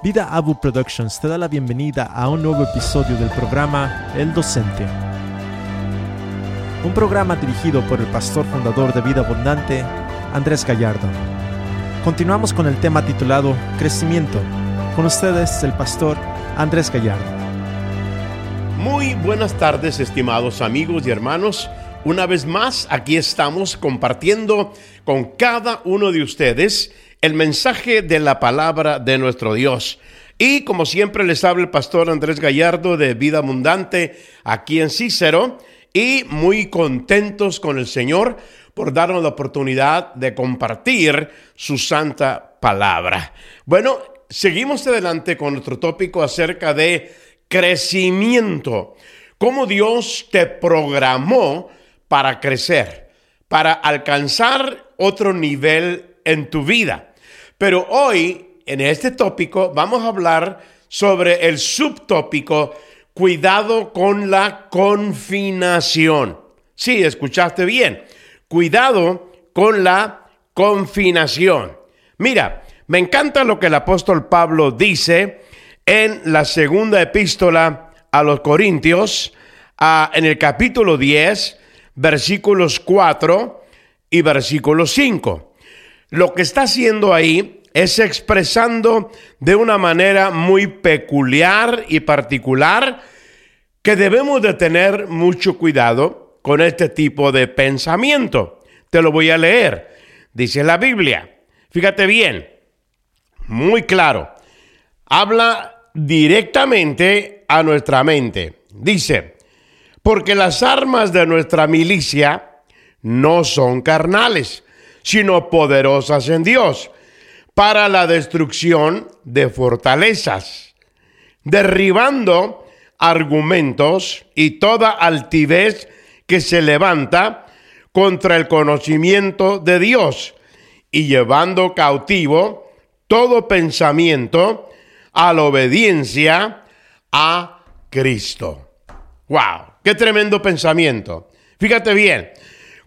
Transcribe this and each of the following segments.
Vida Abu Productions te da la bienvenida a un nuevo episodio del programa El Docente. Un programa dirigido por el pastor fundador de Vida Abundante, Andrés Gallardo. Continuamos con el tema titulado Crecimiento. Con ustedes el pastor Andrés Gallardo. Muy buenas tardes, estimados amigos y hermanos. Una vez más, aquí estamos compartiendo con cada uno de ustedes el mensaje de la palabra de nuestro Dios. Y como siempre les habla el pastor Andrés Gallardo de Vida Abundante aquí en Cícero y muy contentos con el Señor por darnos la oportunidad de compartir su santa palabra. Bueno, seguimos adelante con nuestro tópico acerca de crecimiento. Cómo Dios te programó para crecer, para alcanzar otro nivel en tu vida. Pero hoy, en este tópico, vamos a hablar sobre el subtópico cuidado con la confinación. Sí, escuchaste bien. Cuidado con la confinación. Mira, me encanta lo que el apóstol Pablo dice en la segunda epístola a los Corintios, en el capítulo 10, versículos 4 y versículo 5. Lo que está haciendo ahí es expresando de una manera muy peculiar y particular que debemos de tener mucho cuidado con este tipo de pensamiento. Te lo voy a leer. Dice la Biblia. Fíjate bien. Muy claro. Habla directamente a nuestra mente. Dice, porque las armas de nuestra milicia no son carnales, sino poderosas en Dios, para la destrucción de fortalezas, derribando argumentos y toda altivez que se levanta contra el conocimiento de Dios, y llevando cautivo todo pensamiento a la obediencia a Cristo. ¡Wow! Qué tremendo pensamiento. Fíjate bien,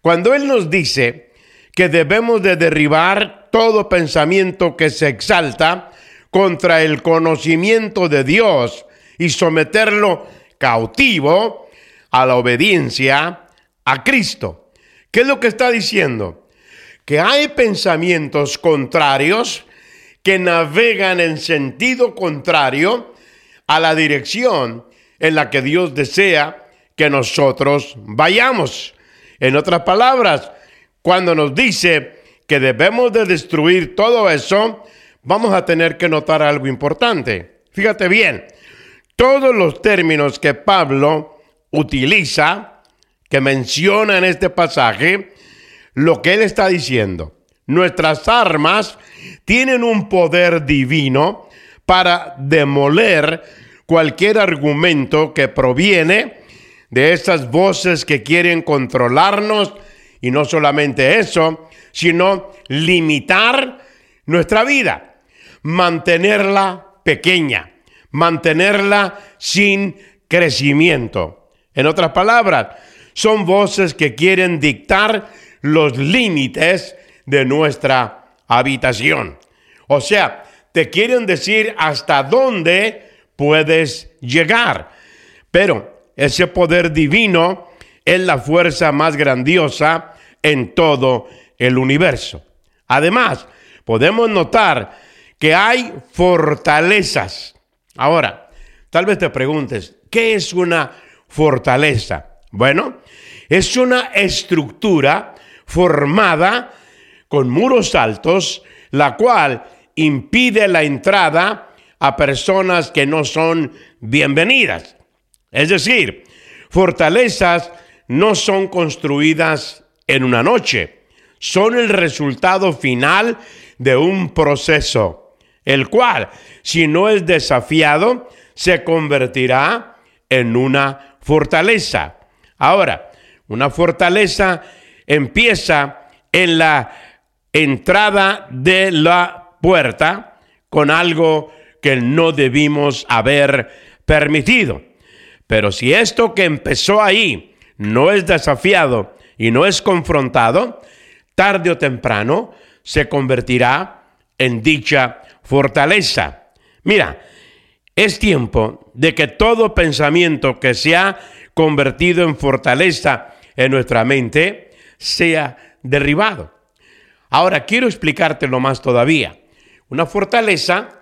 cuando Él nos dice que debemos de derribar todo pensamiento que se exalta contra el conocimiento de Dios y someterlo cautivo a la obediencia a Cristo. ¿Qué es lo que está diciendo? Que hay pensamientos contrarios que navegan en sentido contrario a la dirección en la que Dios desea que nosotros vayamos. En otras palabras, cuando nos dice que debemos de destruir todo eso, vamos a tener que notar algo importante. Fíjate bien, todos los términos que Pablo utiliza, que menciona en este pasaje, lo que él está diciendo, nuestras armas tienen un poder divino para demoler cualquier argumento que proviene de esas voces que quieren controlarnos y no solamente eso, sino limitar nuestra vida, mantenerla pequeña, mantenerla sin crecimiento. En otras palabras, son voces que quieren dictar los límites de nuestra habitación. O sea, te quieren decir hasta dónde puedes llegar. Pero ese poder divino es la fuerza más grandiosa en todo el universo. Además, podemos notar que hay fortalezas. Ahora, tal vez te preguntes, ¿qué es una fortaleza? Bueno, es una estructura formada con muros altos, la cual impide la entrada a personas que no son bienvenidas. Es decir, fortalezas no son construidas en una noche, son el resultado final de un proceso, el cual, si no es desafiado, se convertirá en una fortaleza. Ahora, una fortaleza empieza en la entrada de la puerta con algo que no debimos haber permitido. Pero si esto que empezó ahí no es desafiado y no es confrontado, tarde o temprano se convertirá en dicha fortaleza. Mira, es tiempo de que todo pensamiento que se ha convertido en fortaleza en nuestra mente sea derribado. Ahora quiero explicártelo más todavía. Una fortaleza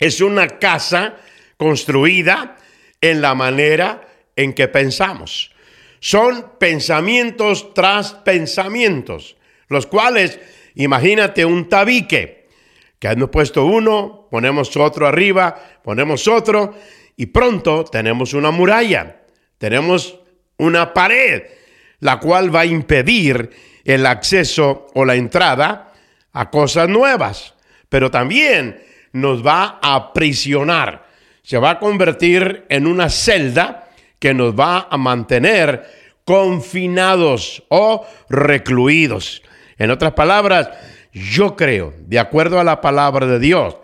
es una casa construida en la manera en que pensamos. Son pensamientos tras pensamientos, los cuales, imagínate un tabique, que hemos puesto uno, ponemos otro arriba, ponemos otro, y pronto tenemos una muralla, tenemos una pared, la cual va a impedir el acceso o la entrada a cosas nuevas, pero también nos va a aprisionar, se va a convertir en una celda que nos va a mantener confinados o recluidos. En otras palabras, yo creo, de acuerdo a la palabra de Dios,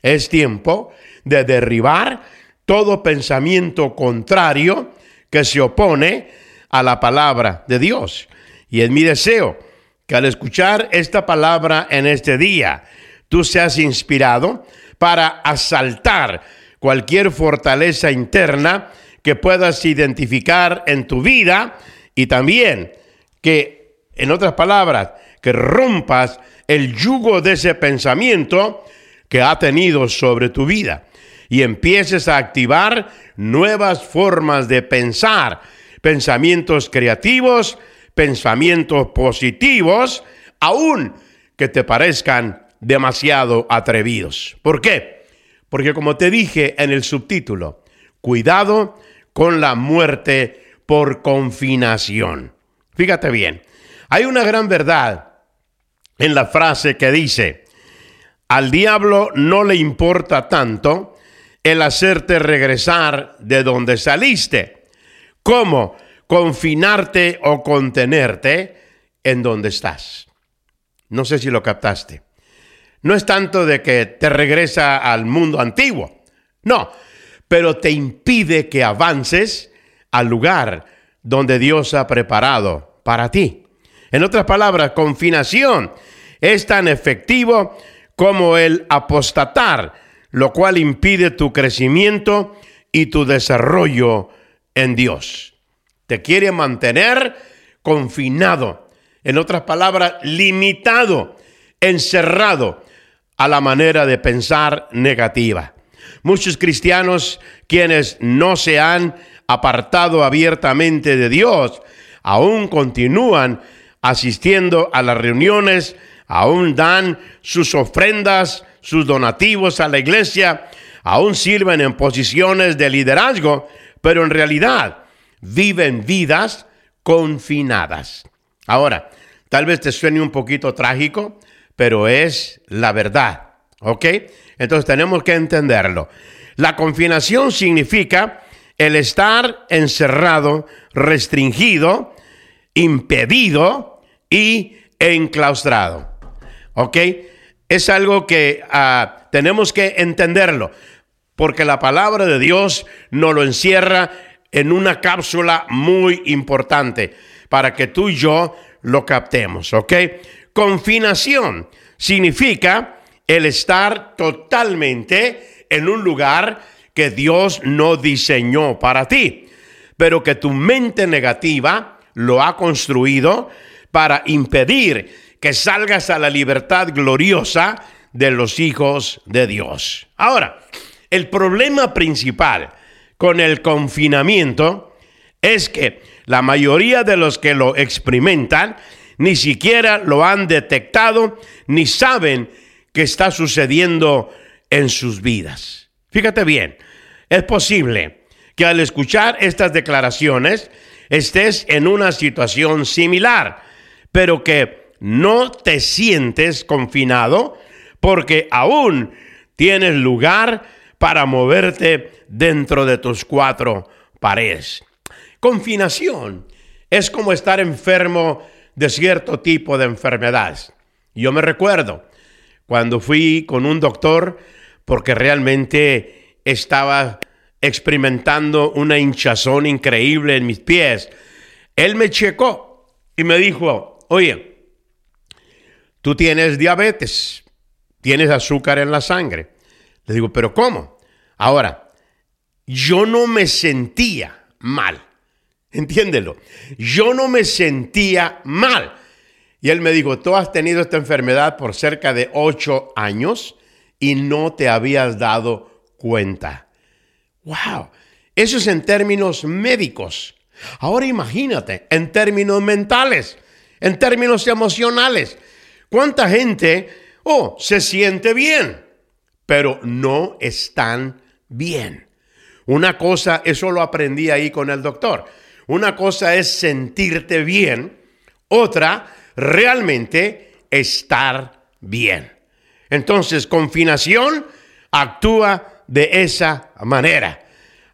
es tiempo de derribar todo pensamiento contrario que se opone a la palabra de Dios. Y es mi deseo que al escuchar esta palabra en este día, tú seas inspirado para asaltar cualquier fortaleza interna que puedas identificar en tu vida y también que, en otras palabras, que rompas el yugo de ese pensamiento que ha tenido sobre tu vida y empieces a activar nuevas formas de pensar, pensamientos creativos, pensamientos positivos, aun que te parezcan demasiado atrevidos. ¿Por qué? Porque como te dije en el subtítulo, cuidado con la muerte por confinación. Fíjate bien, hay una gran verdad en la frase que dice, al diablo no le importa tanto el hacerte regresar de donde saliste, como confinarte o contenerte en donde estás. No sé si lo captaste. No es tanto de que te regresa al mundo antiguo, no, pero te impide que avances al lugar donde Dios ha preparado para ti. En otras palabras, confinación es tan efectivo como el apostatar, lo cual impide tu crecimiento y tu desarrollo en Dios. Te quiere mantener confinado. En otras palabras, limitado, encerrado a la manera de pensar negativa. Muchos cristianos quienes no se han apartado abiertamente de Dios, aún continúan asistiendo a las reuniones, aún dan sus ofrendas, sus donativos a la iglesia, aún sirven en posiciones de liderazgo, pero en realidad viven vidas confinadas. Ahora, tal vez te suene un poquito trágico, pero es la verdad. ¿Ok? Entonces tenemos que entenderlo. La confinación significa el estar encerrado, restringido, impedido y enclaustrado. ¿Ok? Es algo que ah, tenemos que entenderlo, porque la palabra de Dios no lo encierra en una cápsula muy importante para que tú y yo lo captemos, ¿ok? Confinación significa el estar totalmente en un lugar que Dios no diseñó para ti, pero que tu mente negativa lo ha construido para impedir que salgas a la libertad gloriosa de los hijos de Dios. Ahora, el problema principal con el confinamiento es que la mayoría de los que lo experimentan ni siquiera lo han detectado ni saben qué está sucediendo en sus vidas. Fíjate bien, es posible que al escuchar estas declaraciones estés en una situación similar, pero que no te sientes confinado porque aún tienes lugar para moverte dentro de tus cuatro paredes. Confinación es como estar enfermo de cierto tipo de enfermedades. Yo me recuerdo cuando fui con un doctor porque realmente estaba experimentando una hinchazón increíble en mis pies. Él me checó y me dijo, oye, tú tienes diabetes, tienes azúcar en la sangre, Le digo, pero ¿cómo? Ahora, yo no me sentía mal. Entiéndelo. Yo no me sentía mal. Y él me dijo, tú has tenido esta enfermedad por cerca de ocho años y no te habías dado cuenta. ¡Wow! Eso es en términos médicos. Ahora imagínate, en términos mentales, en términos emocionales. ¿Cuánta gente, oh, se siente bien, pero no están bien? Una cosa, eso lo aprendí ahí con el doctor. Una cosa es sentirte bien, otra realmente estar bien. Entonces, confinación actúa de esa manera.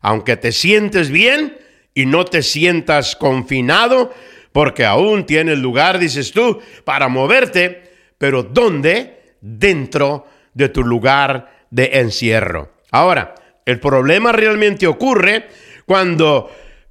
Aunque te sientes bien y no te sientas confinado, porque aún tienes lugar, dices tú, para moverte, pero ¿dónde? Dentro de tu lugar de encierro. Ahora, el problema realmente ocurre cuando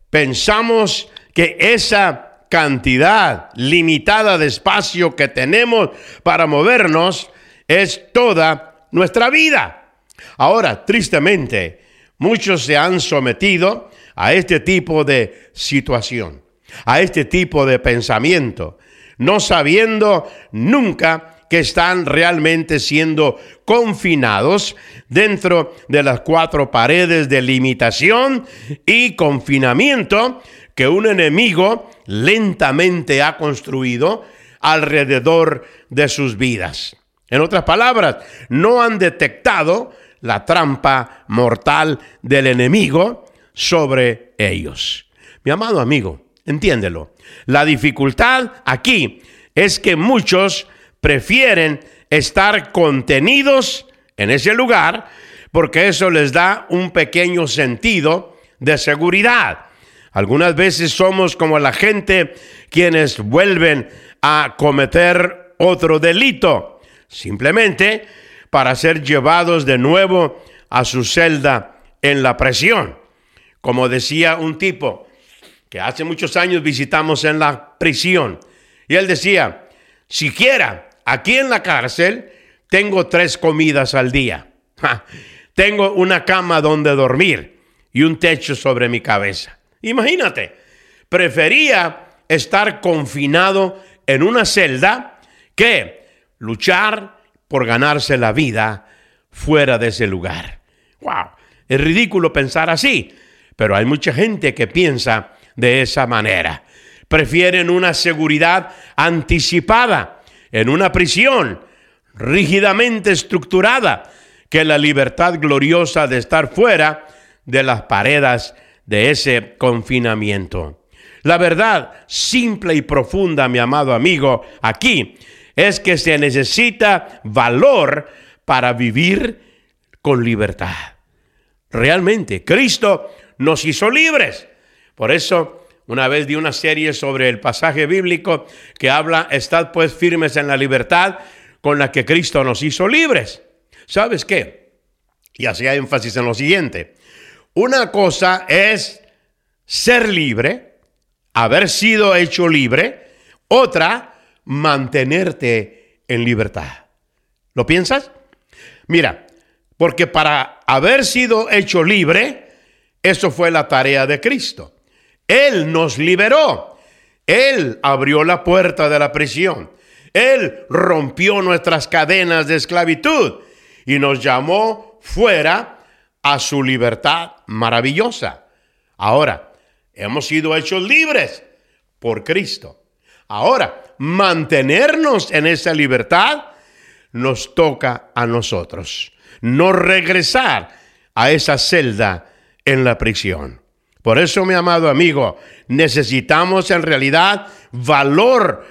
pensamos que esa cantidad limitada de espacio que tenemos para movernos es toda nuestra vida. Ahora, tristemente, muchos se han sometido a este tipo de situación, a este tipo de pensamiento, no sabiendo nunca que están realmente siendo confinados dentro de las cuatro paredes de limitación y confinamiento que un enemigo lentamente ha construido alrededor de sus vidas. En otras palabras, no han detectado la trampa mortal del enemigo sobre ellos. Mi amado amigo, entiéndelo. La dificultad aquí es que muchos prefieren estar contenidos en ese lugar porque eso les da un pequeño sentido de seguridad. Algunas veces somos como la gente quienes vuelven a cometer otro delito, simplemente para ser llevados de nuevo a su celda en la prisión. Como decía un tipo que hace muchos años visitamos en la prisión, y él decía, siquiera aquí en la cárcel tengo tres comidas al día, tengo una cama donde dormir y un techo sobre mi cabeza. Imagínate, prefería estar confinado en una celda que luchar por ganarse la vida fuera de ese lugar. ¡Wow! Es ridículo pensar así, pero hay mucha gente que piensa de esa manera. Prefieren una seguridad anticipada en una prisión rígidamente estructurada que la libertad gloriosa de estar fuera de las paredes de ese confinamiento. La verdad simple y profunda, mi amado amigo, aquí es que se necesita valor para vivir con libertad. Realmente, Cristo nos hizo libres. Por eso, una vez di una serie sobre el pasaje bíblico que habla, estad pues firmes en la libertad con la que Cristo nos hizo libres. ¿Sabes qué? Y hacía énfasis en lo siguiente. Una cosa es ser libre, haber sido hecho libre. Otra, mantenerte en libertad. ¿Lo piensas? Mira, porque para haber sido hecho libre, eso fue la tarea de Cristo. Él nos liberó. Él abrió la puerta de la prisión. Él rompió nuestras cadenas de esclavitud y nos llamó fuera a su libertad maravillosa. Ahora, hemos sido hechos libres por Cristo. Ahora, mantenernos en esa libertad nos toca a nosotros. No regresar a esa celda en la prisión. Por eso, mi amado amigo, necesitamos en realidad valor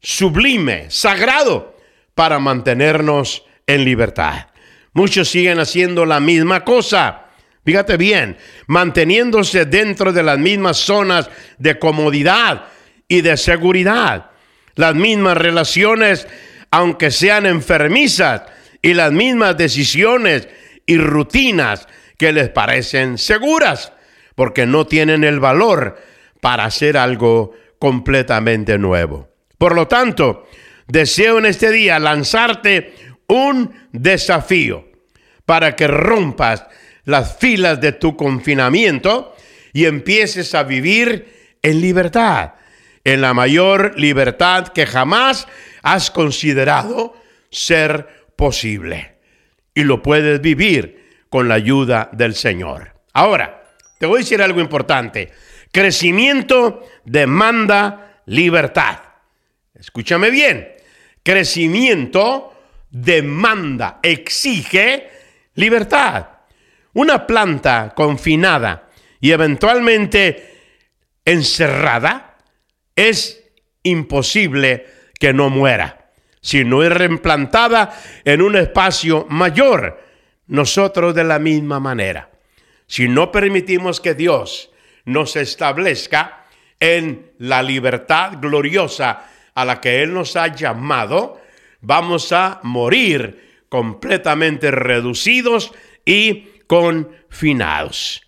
sublime, sagrado, para mantenernos en libertad. Muchos siguen haciendo la misma cosa. Fíjate bien, manteniéndose dentro de las mismas zonas de comodidad y de seguridad. Las mismas relaciones, aunque sean enfermizas, y las mismas decisiones y rutinas que les parecen seguras, porque no tienen el valor para hacer algo completamente nuevo. Por lo tanto, deseo en este día lanzarte un desafío para que rompas las filas de tu confinamiento y empieces a vivir en libertad, en la mayor libertad que jamás has considerado ser posible. Y lo puedes vivir con la ayuda del Señor. Ahora, te voy a decir algo importante. Crecimiento demanda libertad. Escúchame bien. Crecimiento demanda, exige libertad. Una planta confinada y eventualmente encerrada es imposible que no muera. Si no es reimplantada en un espacio mayor, nosotros de la misma manera. Si no permitimos que Dios nos establezca en la libertad gloriosa a la que Él nos ha llamado, vamos a morir completamente reducidos y confinados.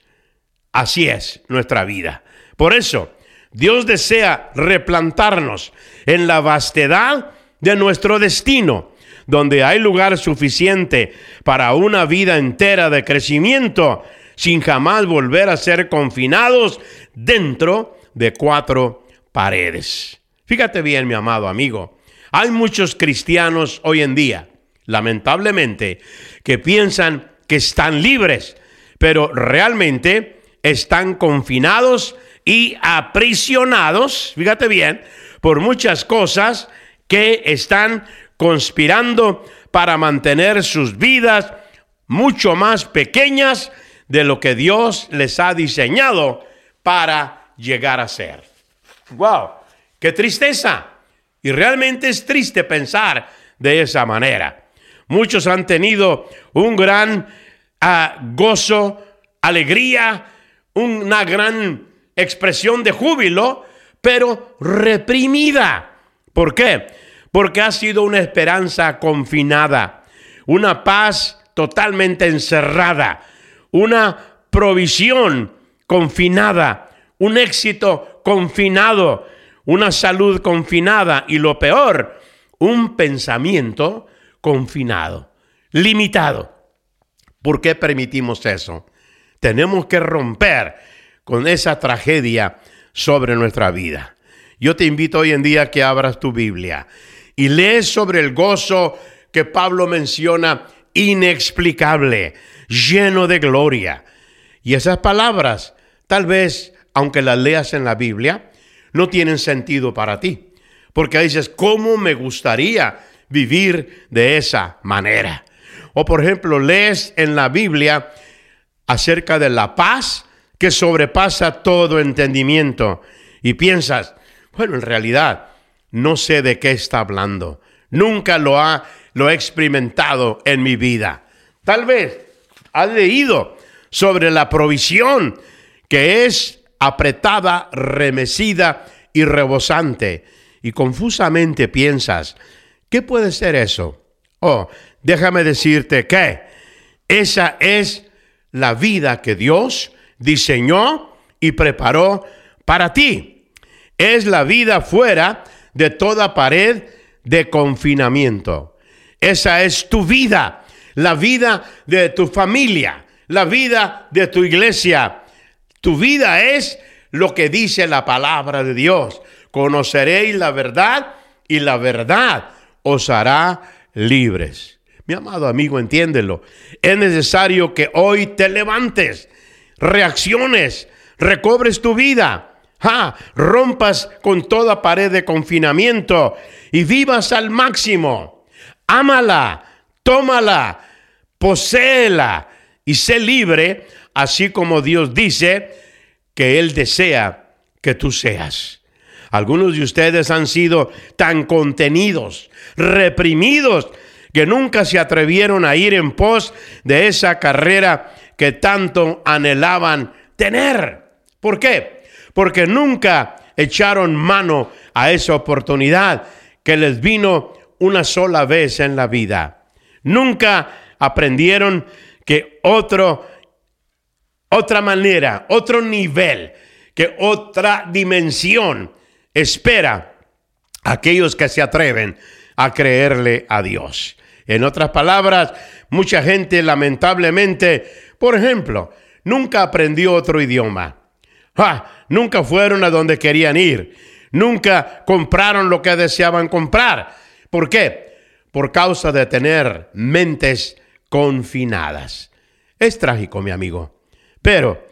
Así es nuestra vida. Por eso, Dios desea replantarnos en la vastedad de nuestro destino, donde hay lugar suficiente para una vida entera de crecimiento, sin jamás volver a ser confinados dentro de cuatro paredes. Fíjate bien, mi amado amigo, hay muchos cristianos hoy en día, lamentablemente, que piensan que están libres, pero realmente están confinados y aprisionados, fíjate bien, por muchas cosas que están conspirando para mantener sus vidas mucho más pequeñas de lo que Dios les ha diseñado para llegar a ser. ¡Wow! ¡Qué tristeza! Y realmente es triste pensar de esa manera. Muchos han tenido un gran ah, gozo, alegría, una gran expresión de júbilo, pero reprimida. ¿Por qué? Porque ha sido una esperanza confinada, una paz totalmente encerrada, una provisión confinada, un éxito confinado, una salud confinada y lo peor, un pensamiento confinado, limitado. ¿Por qué permitimos eso? Tenemos que romper con esa tragedia sobre nuestra vida. Yo te invito hoy en día que abras tu Biblia y lees sobre el gozo que Pablo menciona inexplicable, lleno de gloria. Y esas palabras, tal vez, aunque las leas en la Biblia, no tienen sentido para ti. Porque dices, ¿cómo me gustaría vivir de esa manera? O por ejemplo, lees en la Biblia acerca de la paz que sobrepasa todo entendimiento y piensas, bueno, en realidad no sé de qué está hablando. Nunca lo ha lo he experimentado en mi vida. Tal vez has leído sobre la provisión que es apretada, remecida y rebosante. Y confusamente piensas, ¿qué puede ser eso? Oh, déjame decirte que esa es la vida que Dios diseñó y preparó para ti. Es la vida fuera de toda pared de confinamiento. Esa es tu vida, la vida de tu familia, la vida de tu iglesia, tu vida es lo que dice la palabra de Dios. Conoceréis la verdad y la verdad os hará libres. Mi amado amigo, entiéndelo. Es necesario que hoy te levantes, reacciones, recobres tu vida. rompas con toda pared de confinamiento y vivas al máximo. Ámala, tómala, poséela y sé libre así como Dios dice que Él desea que tú seas. Algunos de ustedes han sido tan contenidos, reprimidos, que nunca se atrevieron a ir en pos de esa carrera que tanto anhelaban tener. ¿Por qué? Porque nunca echaron mano a esa oportunidad que les vino una sola vez en la vida. Nunca aprendieron que otro otra manera, otro nivel, que otra dimensión espera a aquellos que se atreven a creerle a Dios. En otras palabras, mucha gente lamentablemente, por ejemplo, nunca aprendió otro idioma. Nunca fueron a donde querían ir. Nunca compraron lo que deseaban comprar. ¿Por qué? Por causa de tener mentes confinadas. Es trágico, mi amigo. Pero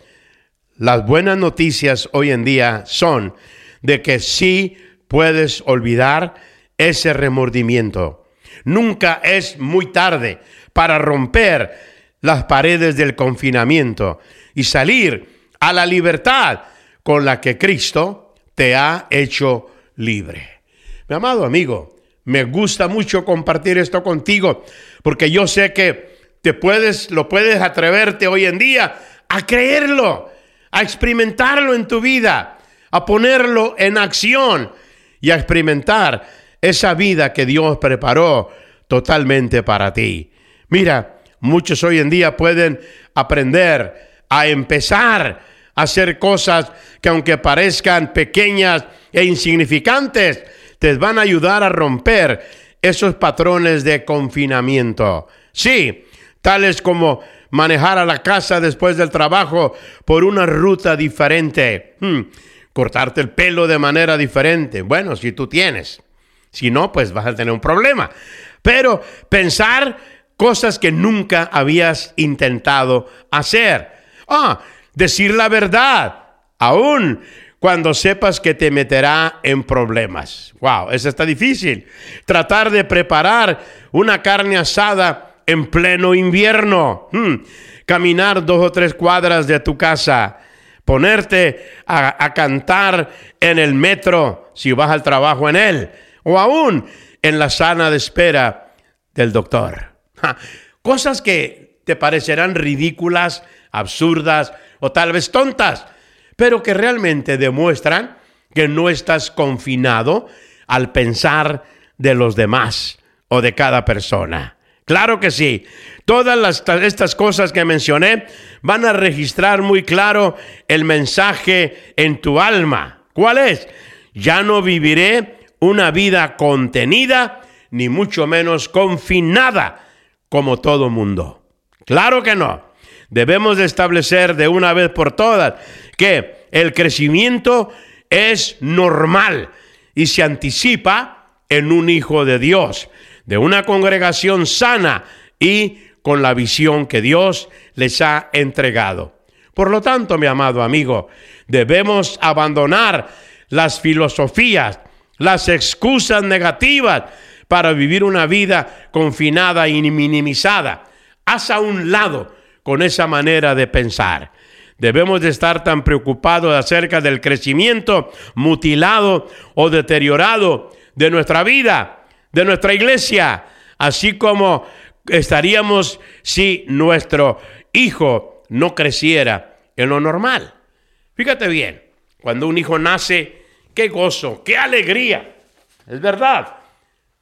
las buenas noticias hoy en día son de que sí puedes olvidar ese remordimiento. Nunca es muy tarde para romper las paredes del confinamiento y salir a la libertad con la que Cristo te ha hecho libre. Mi amado amigo, me gusta mucho compartir esto contigo porque yo sé que te puedes lo puedes atreverte hoy en día a creerlo, a experimentarlo en tu vida, a ponerlo en acción y a experimentar esa vida que Dios preparó totalmente para ti. Mira, muchos hoy en día pueden aprender a empezar a hacer cosas que aunque parezcan pequeñas e insignificantes, te van a ayudar a romper esos patrones de confinamiento. Sí, tales como manejar a la casa después del trabajo por una ruta diferente, hmm, cortarte el pelo de manera diferente. Bueno, si tú tienes. Si no, pues vas a tener un problema. Pero pensar cosas que nunca habías intentado hacer. Ah, decir la verdad, aún cuando sepas que te meterá en problemas. Wow, eso está difícil. Tratar de preparar una carne asada en pleno invierno. Hmm, caminar dos o tres cuadras de tu casa. Ponerte a, cantar en el metro si vas al trabajo en él o aún en la sala de espera del doctor. Cosas que te parecerán ridículas, absurdas o tal vez tontas, pero que realmente demuestran que no estás confinado al pensar de los demás o de cada persona. Claro que sí. Todas estas cosas que mencioné van a registrar muy claro el mensaje en tu alma. ¿Cuál es? Ya no viviré una vida contenida, ni mucho menos confinada como todo mundo. Claro que no. Debemos de establecer de una vez por todas que el crecimiento es normal y se anticipa en un hijo de Dios, de una congregación sana y con la visión que Dios les ha entregado. Por lo tanto, mi amado amigo, debemos abandonar las filosofías, las excusas negativas para vivir una vida confinada y minimizada. Haz a un lado con esa manera de pensar. Debemos de estar tan preocupados acerca del crecimiento mutilado o deteriorado de nuestra vida, de nuestra iglesia, así como estaríamos si nuestro hijo no creciera en lo normal. Fíjate bien, cuando un hijo nace, qué gozo, qué alegría. Es verdad.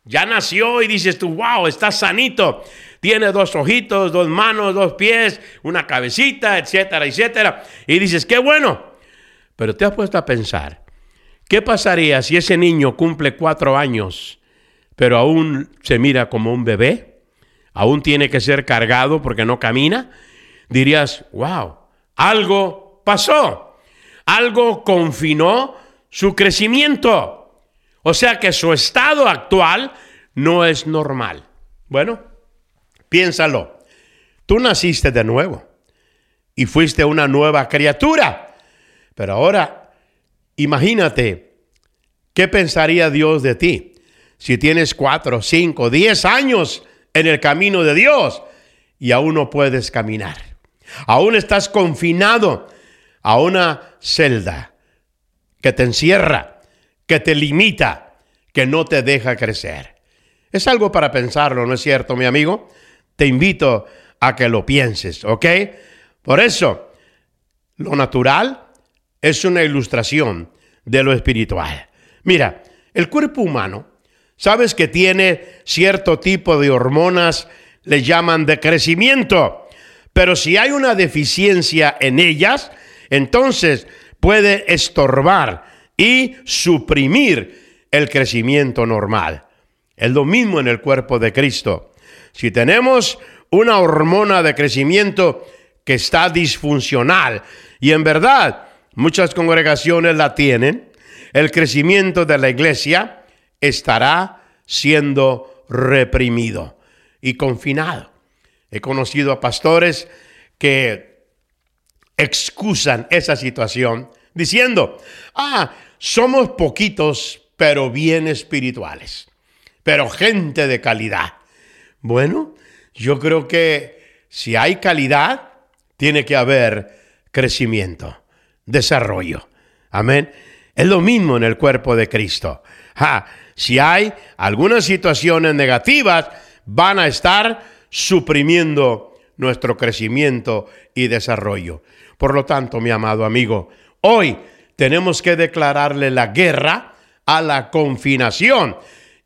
Ya nació y dices tú, wow, está sanito. Tiene dos ojitos, dos manos, dos pies, una cabecita, etcétera, etcétera. Y dices, qué bueno. Pero te has puesto a pensar, ¿qué pasaría si ese niño cumple cuatro años, pero aún se mira como un bebé? ¿Aún tiene que ser cargado porque no camina? Dirías, wow, algo pasó. Algo confinó su crecimiento. O sea que su estado actual no es normal. Bueno, piénsalo. Tú naciste de nuevo y fuiste una nueva criatura. Pero ahora, imagínate, ¿qué pensaría Dios de ti si tienes cuatro, cinco, diez años en el camino de Dios y aún no puedes caminar? Aún estás confinado a una celda que te encierra, que te limita, que no te deja crecer. Es algo para pensarlo, ¿no es cierto, mi amigo? Te invito a que lo pienses, ¿ok? Por eso, lo natural es una ilustración de lo espiritual. Mira, el cuerpo humano, sabes que tiene cierto tipo de hormonas, le llaman de crecimiento, pero si hay una deficiencia en ellas, entonces puede estorbar y suprimir el crecimiento normal. Es lo mismo en el cuerpo de Cristo. si tenemos una hormona de crecimiento que está disfuncional y en verdad muchas congregaciones la tienen, el crecimiento de la iglesia estará siendo reprimido y confinado. He conocido a pastores que excusan esa situación diciendo, ah, somos poquitos, pero bien espirituales, pero gente de calidad. Bueno, yo creo que si hay calidad, tiene que haber crecimiento, desarrollo. Amén. Es lo mismo en el cuerpo de Cristo. Si hay algunas situaciones negativas, van a estar suprimiendo nuestro crecimiento y desarrollo. Por lo tanto, mi amado amigo, hoy tenemos que declararle la guerra a la confinación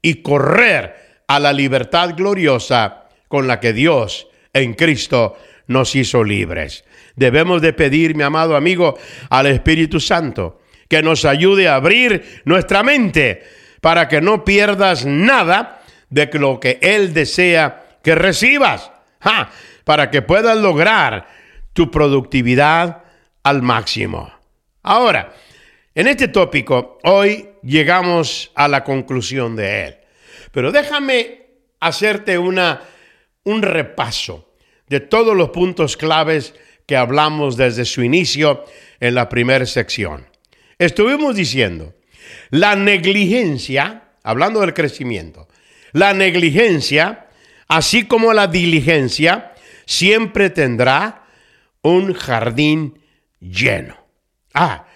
y correr a la libertad gloriosa con la que Dios en Cristo nos hizo libres. Debemos de pedir, mi amado amigo, al Espíritu Santo que nos ayude a abrir nuestra mente para que no pierdas nada de lo que Él desea que recibas, para que puedas lograr tu productividad al máximo. Ahora, en este tópico, hoy llegamos a la conclusión de él. Pero déjame hacerte una, un repaso de todos los puntos claves que hablamos desde su inicio en la primera sección. Estuvimos diciendo, la negligencia, hablando del crecimiento, la negligencia, así como la diligencia, siempre tendrá un jardín lleno. Ah,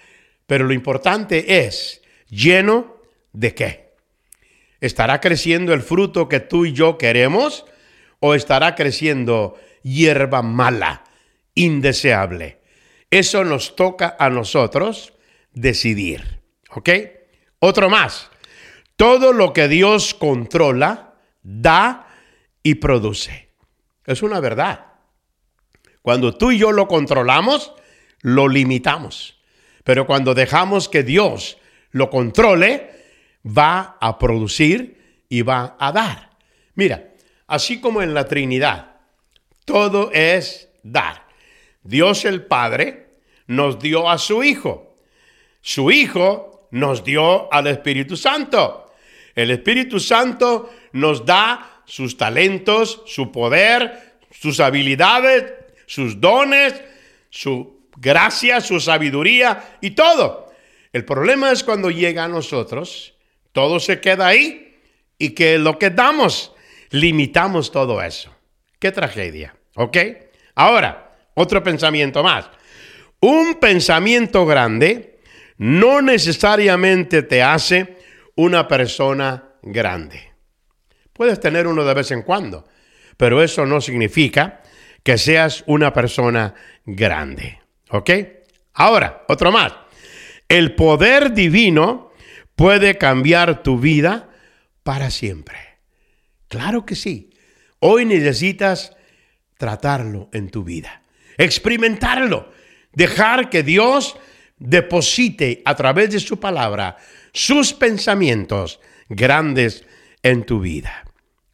pero lo importante es, ¿lleno de qué? ¿Estará creciendo el fruto que tú y yo queremos o estará creciendo hierba mala, indeseable? Eso nos toca a nosotros decidir. ¿Ok? Otro más. Todo lo que Dios controla, da y produce. Es una verdad. Cuando tú y yo lo controlamos, lo limitamos. Pero cuando dejamos que Dios lo controle, va a producir y va a dar. Mira, así como en la Trinidad, todo es dar. Dios el Padre nos dio a su Hijo. Su Hijo nos dio al Espíritu Santo. El Espíritu Santo nos da sus talentos, su poder, sus habilidades, sus dones, su gracia, su sabiduría y todo. El problema es cuando llega a nosotros, todo se queda ahí y que lo que damos, limitamos todo eso. Qué tragedia, ¿ok? Ahora, otro pensamiento más. Un pensamiento grande no necesariamente te hace una persona grande. Puedes tener uno de vez en cuando, pero eso no significa que seas una persona grande. ¿Ok? Ahora, otro más. El poder divino puede cambiar tu vida para siempre. Claro que sí. Hoy necesitas tratarlo en tu vida, experimentarlo, dejar que Dios deposite a través de su palabra sus pensamientos grandes en tu vida.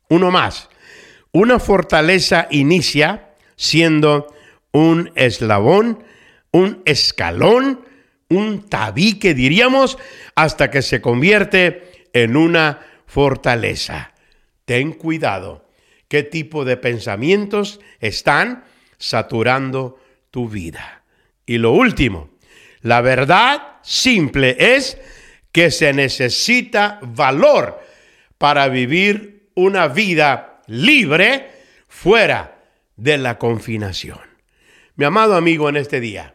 Uno más. Una fortaleza inicia siendo un eslabón un escalón, un tabique, diríamos, hasta que se convierte en una fortaleza. Ten cuidado qué tipo de pensamientos están saturando tu vida. Y lo último, la verdad simple es que se necesita valor para vivir una vida libre fuera de la confinación. Mi amado amigo en este día,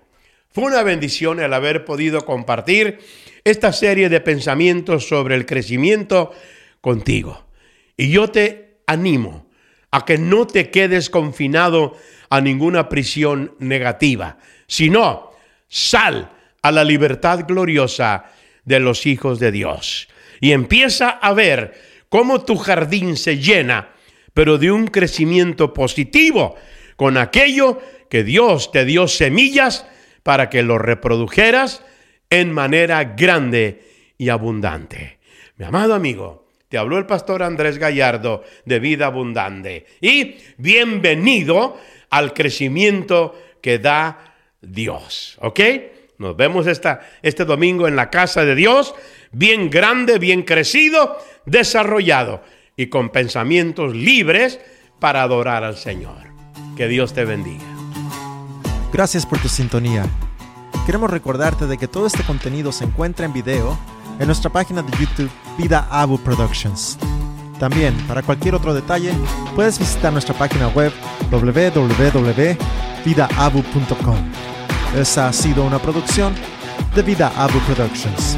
fue una bendición el haber podido compartir esta serie de pensamientos sobre el crecimiento contigo. Y yo te animo a que no te quedes confinado a ninguna prisión negativa, sino sal a la libertad gloriosa de los hijos de Dios. Y empieza a ver cómo tu jardín se llena, pero de un crecimiento positivo, con aquello que Dios te dio semillas para que lo reprodujeras en manera grande y abundante. Mi amado amigo, Te habló el pastor Andrés Gallardo de Vida Abundante. Y bienvenido al crecimiento que da Dios. ¿Ok? Nos vemos esta, este domingo en la casa de Dios, bien grande, bien crecido, desarrollado y con pensamientos libres para adorar al Señor. Que Dios te bendiga. Gracias por tu sintonía. Queremos recordarte de que todo este contenido se encuentra en video en nuestra página de YouTube Vida Abu Productions. También, para cualquier otro detalle, puedes visitar nuestra página web www.vidaabu.com. Esa ha sido una producción de Vida Abu Productions.